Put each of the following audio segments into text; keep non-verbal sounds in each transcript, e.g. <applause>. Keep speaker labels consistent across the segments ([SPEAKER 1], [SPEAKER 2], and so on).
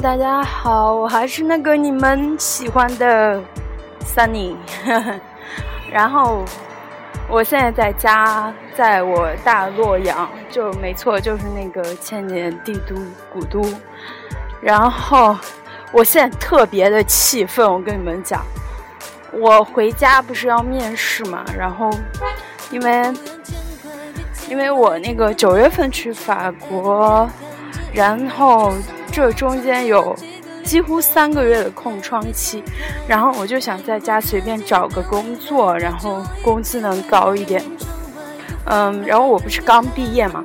[SPEAKER 1] 大家好，我还是那个你们喜欢的 Sunny，然后我现在在家，在我大洛阳，就没错，就是那个千年帝都古都。然后我现在特别的气愤，我跟你们讲，我回家不是要面试嘛，然后因为因为我那个九月份去法国。然后这中间有几乎三个月的空窗期，然后我就想在家随便找个工作，然后工资能高一点。嗯，然后我不是刚毕业嘛，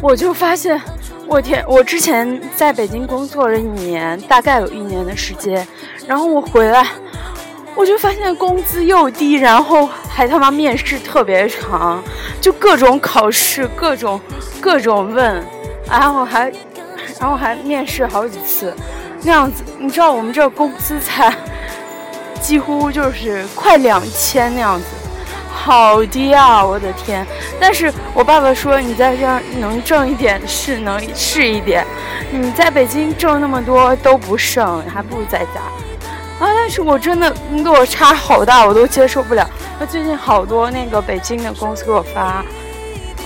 [SPEAKER 1] 我就发现，我天，我之前在北京工作了一年，大概有一年的时间，然后我回来，我就发现工资又低，然后还他妈面试特别长，就各种考试，各种各种问。然后还，然后还面试好几次，那样子，你知道我们这工资才几乎就是快两千那样子，好低啊！我的天！但是我爸爸说你在这能挣一点是能是一点，你在北京挣那么多都不剩，还不如在家啊！但是我真的落差好大，我都接受不了。那最近好多那个北京的公司给我发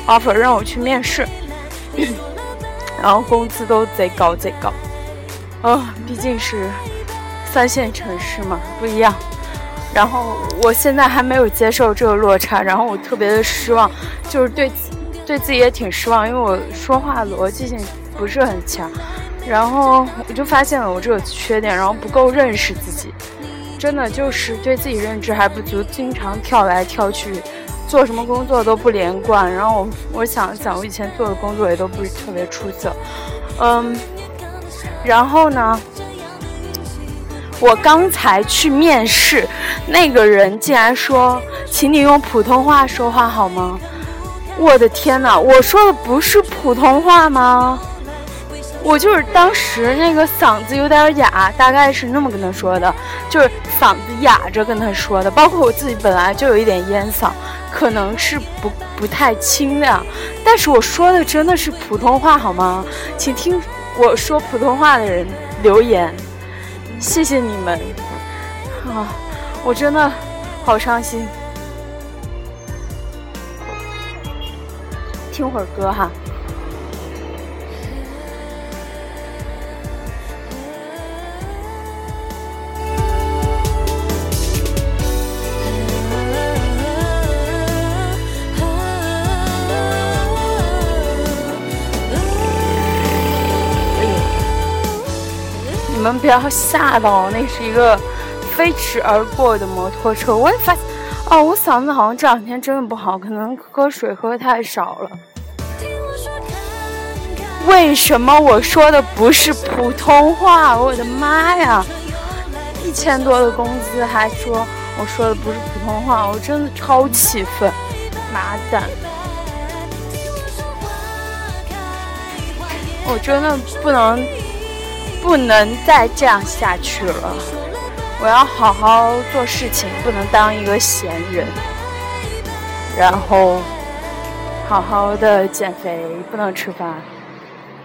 [SPEAKER 1] offer 让我去面试。然后工资都贼高贼高，啊，毕竟是三线城市嘛，不一样。然后我现在还没有接受这个落差，然后我特别的失望，就是对对自己也挺失望，因为我说话逻辑性不是很强。然后我就发现了我这个缺点，然后不够认识自己，真的就是对自己认知还不足，经常跳来跳去。做什么工作都不连贯，然后我我想想，我以前做的工作也都不是特别出色，嗯，然后呢，我刚才去面试，那个人竟然说，请你用普通话说话好吗？我的天哪，我说的不是普通话吗？我就是当时那个嗓子有点哑，大概是那么跟他说的，就是嗓子哑着跟他说的，包括我自己本来就有一点烟嗓。可能是不不太清亮，但是我说的真的是普通话好吗？请听我说普通话的人留言，谢谢你们啊！我真的好伤心，听会儿歌哈。们不要吓到，那是一个飞驰而过的摩托车。我也发现，哦，我嗓子好像这两天真的不好，可能喝水喝太少了。为什么我说的不是普通话？我的妈呀！一千多的工资还说我说的不是普通话，我真的超气愤！妈蛋！我真的不能。不能再这样下去了，我要好好做事情，不能当一个闲人。然后好好的减肥，不能吃饭。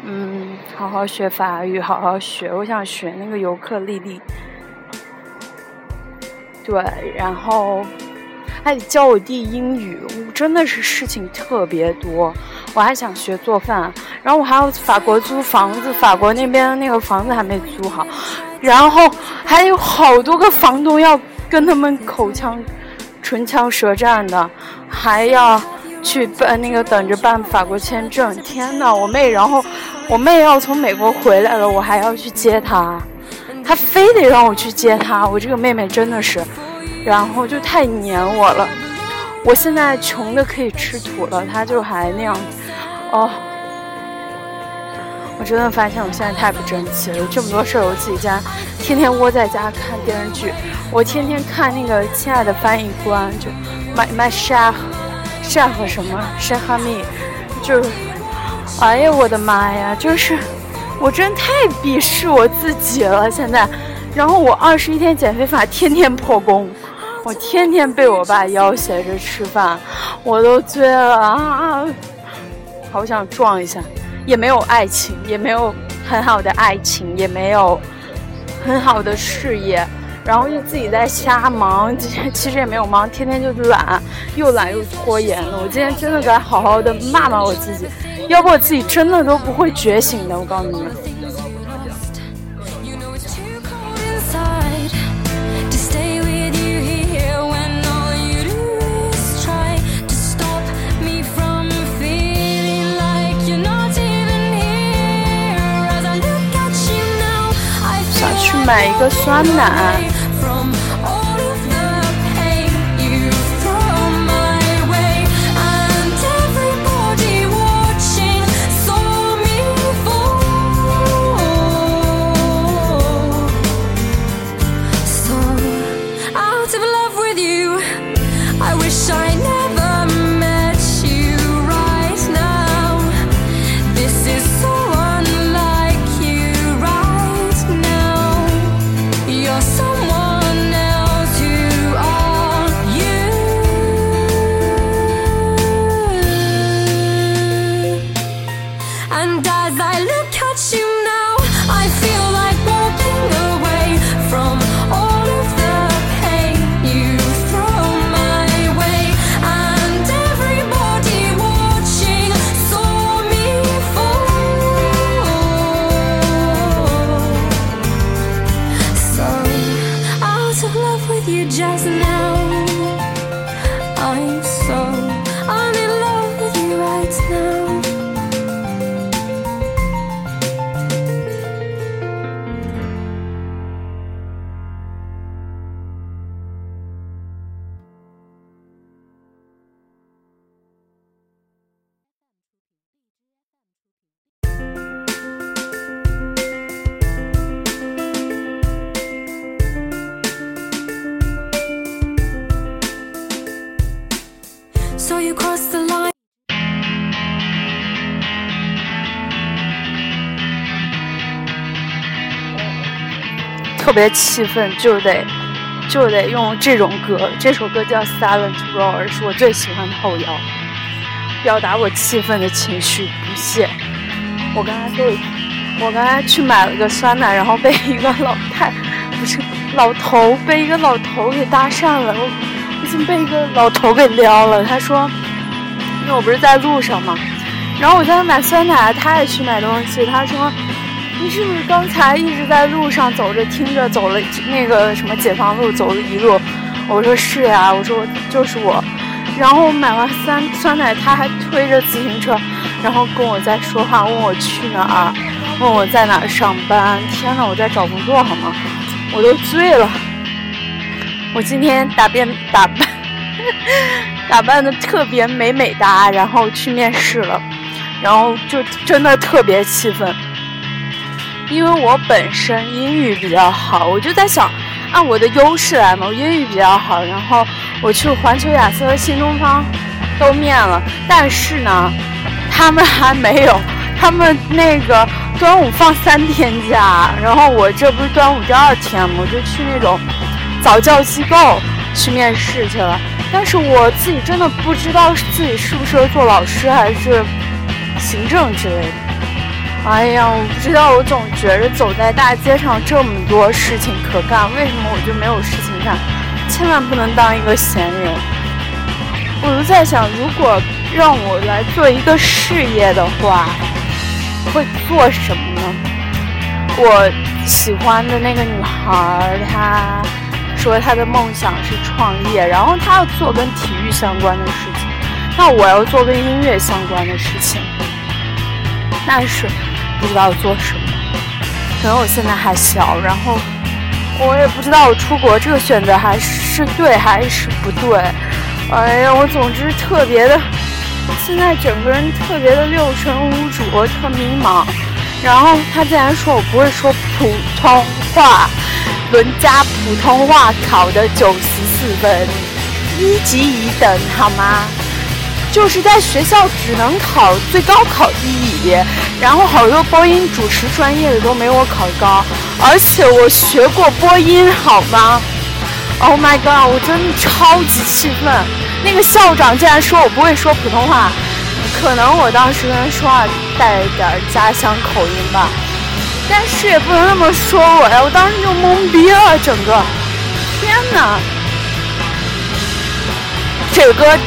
[SPEAKER 1] 嗯，好好学法语，好好学。我想学那个尤克里里。对，然后还得教我弟英语，真的是事情特别多。我还想学做饭。然后我还要法国租房子，法国那边那个房子还没租好，然后还有好多个房东要跟他们口腔、唇枪舌战的，还要去办那个等着办法国签证。天呐，我妹，然后我妹要从美国回来了，我还要去接她，她非得让我去接她。我这个妹妹真的是，然后就太黏我了。我现在穷的可以吃土了，她就还那样子，哦。我真的发现我现在太不争气了，有这么多事儿，我自己家天天窝在家看电视剧，我天天看那个《亲爱的翻译官》，就 My My Chef Chef 什么 Chef Me，就，哎呀我的妈呀，就是我真太鄙视我自己了现在，然后我二十一天减肥法天天破功，我天天被我爸要挟着吃饭，我都醉了啊，好想撞一下。也没有爱情，也没有很好的爱情，也没有很好的事业，然后就自己在瞎忙，今天其实也没有忙，天天就是懒，又懒又拖延了。我今天真的该好好的骂骂我自己，要不我自己真的都不会觉醒的。我告诉你们。买一个酸奶。特别气愤，就得就得用这种歌。这首歌叫《Silent Roar》，是我最喜欢的后摇，表达我气愤的情绪、不屑。我刚才被我刚才去买了个酸奶，然后被一个老太不是老头被一个老头给搭讪了。我已经被一个老头给撩了。他说，因为我不是在路上嘛，然后我在买酸奶，他也去买东西。他说。你是不是刚才一直在路上走着，听着走了那个什么解放路走了一路？我说是呀，我说就是我。然后买完酸酸奶，他还推着自行车，然后跟我在说话，问我去哪儿，问我在哪儿上班。天呐，我在找工作好吗？我都醉了。我今天打扮打扮打扮的特别美美哒，然后去面试了，然后就真的特别气愤。因为我本身英语比较好，我就在想按我的优势来嘛。我英语比较好，然后我去环球雅思和新东方都面了，但是呢，他们还没有，<laughs> 他们那个端午放三天假，然后我这不是端午第二天嘛，我就去那种早教机构去面试去了。但是我自己真的不知道自己适不适合做老师还是行政之类的。哎呀，我不知道，我总觉着走在大街上这么多事情可干，为什么我就没有事情干？千万不能当一个闲人。我就在想，如果让我来做一个事业的话，会做什么呢？我喜欢的那个女孩，她说她的梦想是创业，然后她要做跟体育相关的事情，那我要做跟音乐相关的事情，但是。不知道做什么，可能我现在还小，然后我也不知道我出国这个选择还是对还是不对。哎呀，我总之特别的，现在整个人特别的六神无主，特迷茫。然后他竟然说我不会说普通话，伦家普通话考的九十四分，一级乙等，好吗？就是在学校只能考最高考第一，然后好多播音主持专业的都没我考高，而且我学过播音，好吗？Oh my god！我真的超级气愤，那个校长竟然说我不会说普通话，可能我当时跟他说话带点家乡口音吧。但是也不能那么说我呀，我当时就懵逼了，整个，天哪！这个歌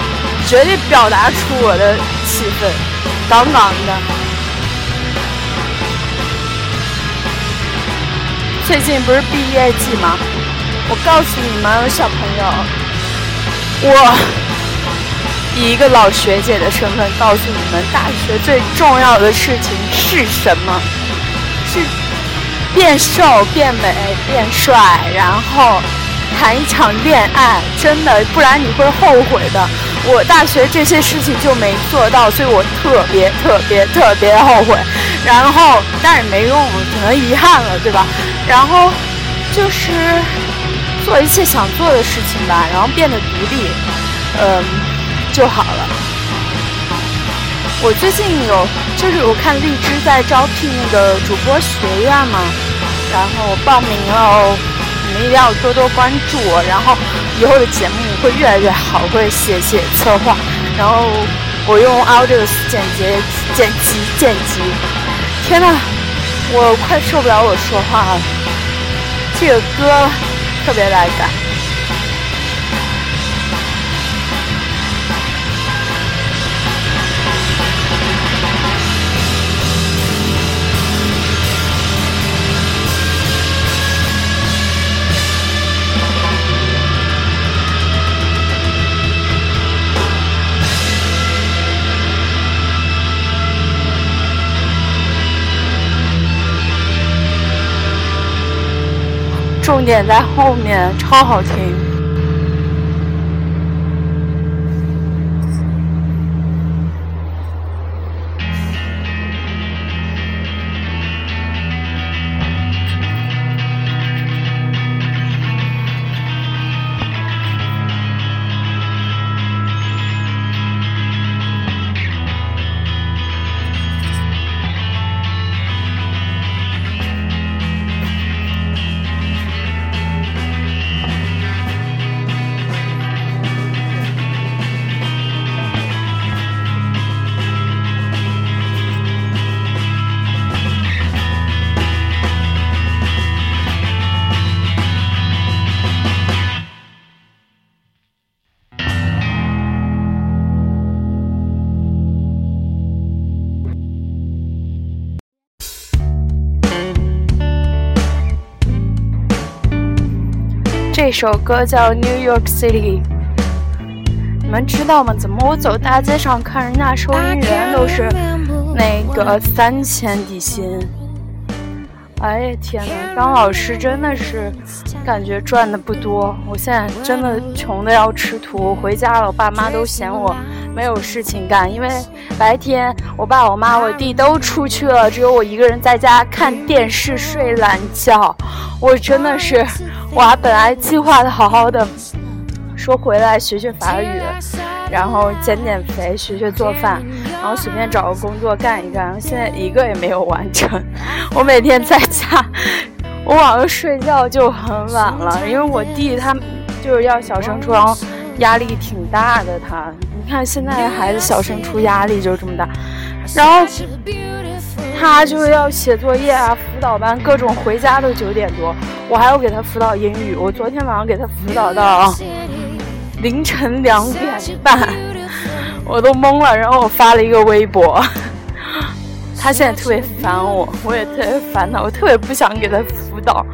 [SPEAKER 1] 绝对表达出我的气氛，杠杠的。最近不是毕业季吗？我告诉你们，小朋友，我以一个老学姐的身份告诉你们，大学最重要的事情是什么？是变瘦、变美、变帅，然后。谈一场恋爱，真的，不然你会后悔的。我大学这些事情就没做到，所以我特别特别特别后悔。然后，但是没用，只能遗憾了，对吧？然后就是做一切想做的事情吧，然后变得独立，嗯，就好了。我最近有，就是我看荔枝在招聘那个主播学院嘛，然后我报名了。一定要多多关注我，然后以后的节目会越来越好，会写写策划，然后我用 Audios 剪辑、剪辑、剪辑。天呐，我快受不了我说话了，这个歌特别带感。重点在后面，超好听。这首歌叫《New York City》，你们知道吗？怎么我走大街上看人家收银员都是那个三千底薪？哎呀天呐，当老师真的是感觉赚的不多。我现在真的穷的要吃土。回家了，我爸妈都嫌我没有事情干，因为白天我爸、我妈、我弟都出去了，只有我一个人在家看电视睡懒觉。我真的是。我本来计划的好好的，说回来学学法语，然后减减肥，学学做饭，然后随便找个工作干一干。现在一个也没有完成。<laughs> 我每天在家，我晚上睡觉就很晚了，因为我弟他就是要小升初，然后压力挺大的。他，你看现在的孩子小升初压力就这么大，然后。他就是要写作业啊，辅导班各种，回家都九点多，我还要给他辅导英语。我昨天晚上给他辅导到凌晨两点半，我都懵了。然后我发了一个微博，他现在特别烦我，我也特别烦他，我特别不想给他辅导。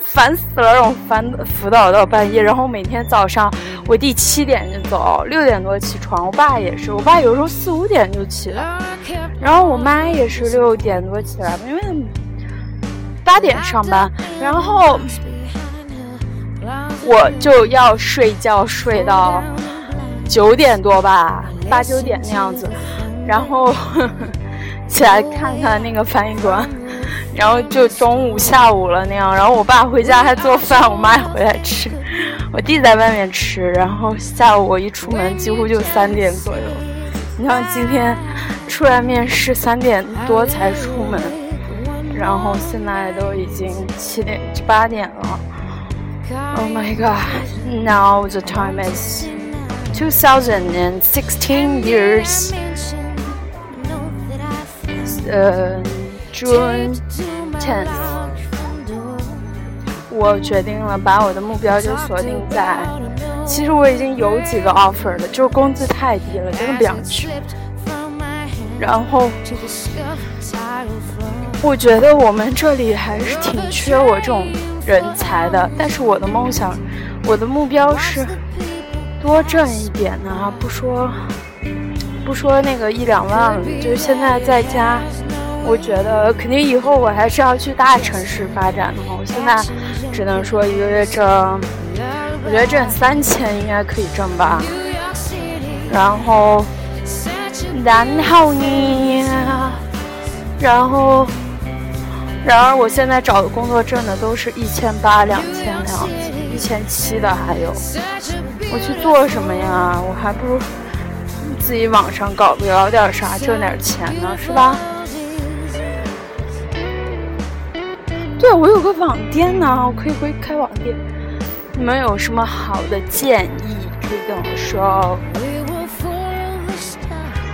[SPEAKER 1] 烦死了，让我烦辅导到半夜。然后每天早上，我弟七点就走，六点多起床。我爸也是，我爸有时候四五点就起来。然后我妈也是六点多起来，因为八点上班。然后我就要睡觉，睡到九点多吧，八九点那样子。然后 <laughs> 起来看看那个翻译官。然后就中午、下午了那样，然后我爸回家还做饭，我妈也回来吃，我弟在外面吃，然后下午我一出门几乎就三点左右。你像今天出来面试三点多才出门，然后现在都已经七点八点了。Oh my god! Now the time is 2016 years. 呃。June chance，我决定了把我的目标就锁定在。其实我已经有几个 offer 了，就是工资太低了，真的不想去。然后，我觉得我们这里还是挺缺我这种人才的。但是我的梦想，我的目标是多挣一点呢，不说不说那个一两万了，就是现在在家，我觉得肯定以后我还是要去大城市发展的嘛。我现在只能说一个月挣。我觉得挣三千应该可以挣吧，然后，然后呢？然后，然而我现在找的工作挣的都是一千八、两千两千、一千七的，还有，我去做什么呀？我还不如自己网上搞搞点啥，挣点钱呢，是吧？对，我有个网店呢，我可以回开网店。你们有什么好的建议可以跟我说？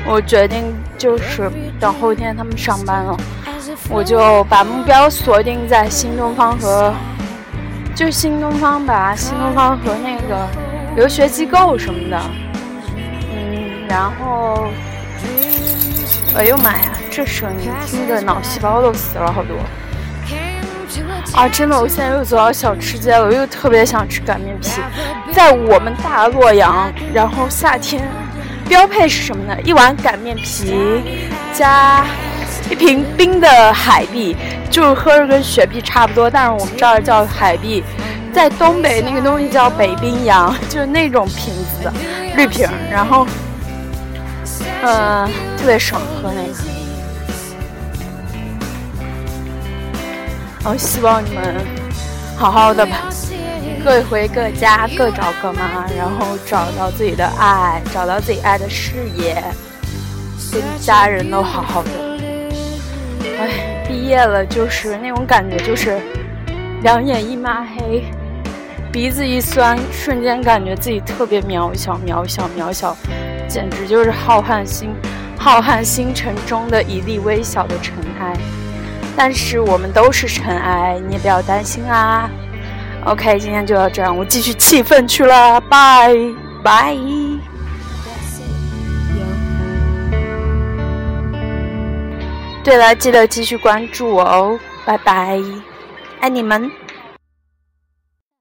[SPEAKER 1] 我决定就是等后天他们上班了，我就把目标锁定在新东方和就新东方吧，新东方和那个留学机构什么的。嗯，然后，哎呦妈呀，这声音听着脑细胞都死了好多。啊，真的，我现在又走到小吃街了，我又特别想吃擀面皮。在我们大洛阳，然后夏天标配是什么呢？一碗擀面皮加一瓶冰的海碧，就是喝着跟雪碧差不多，但是我们这儿叫海碧。在东北那个东西叫北冰洋，就是那种瓶子的绿瓶，然后，嗯，特别爽喝那个。我希望你们好好的吧，各回各家，各找各妈，然后找到自己的爱，找到自己爱的事业，跟家人都好好的。哎，毕业了就是那种感觉，就是两眼一抹黑，鼻子一酸，瞬间感觉自己特别渺小，渺小，渺小，简直就是浩瀚星浩瀚星辰中的一粒微小的尘埃。但是我们都是尘埃，你也不要担心啊。OK，今天就到这样，我继续气愤去了，拜拜。对了，记得继续关注我哦，拜拜，爱你们。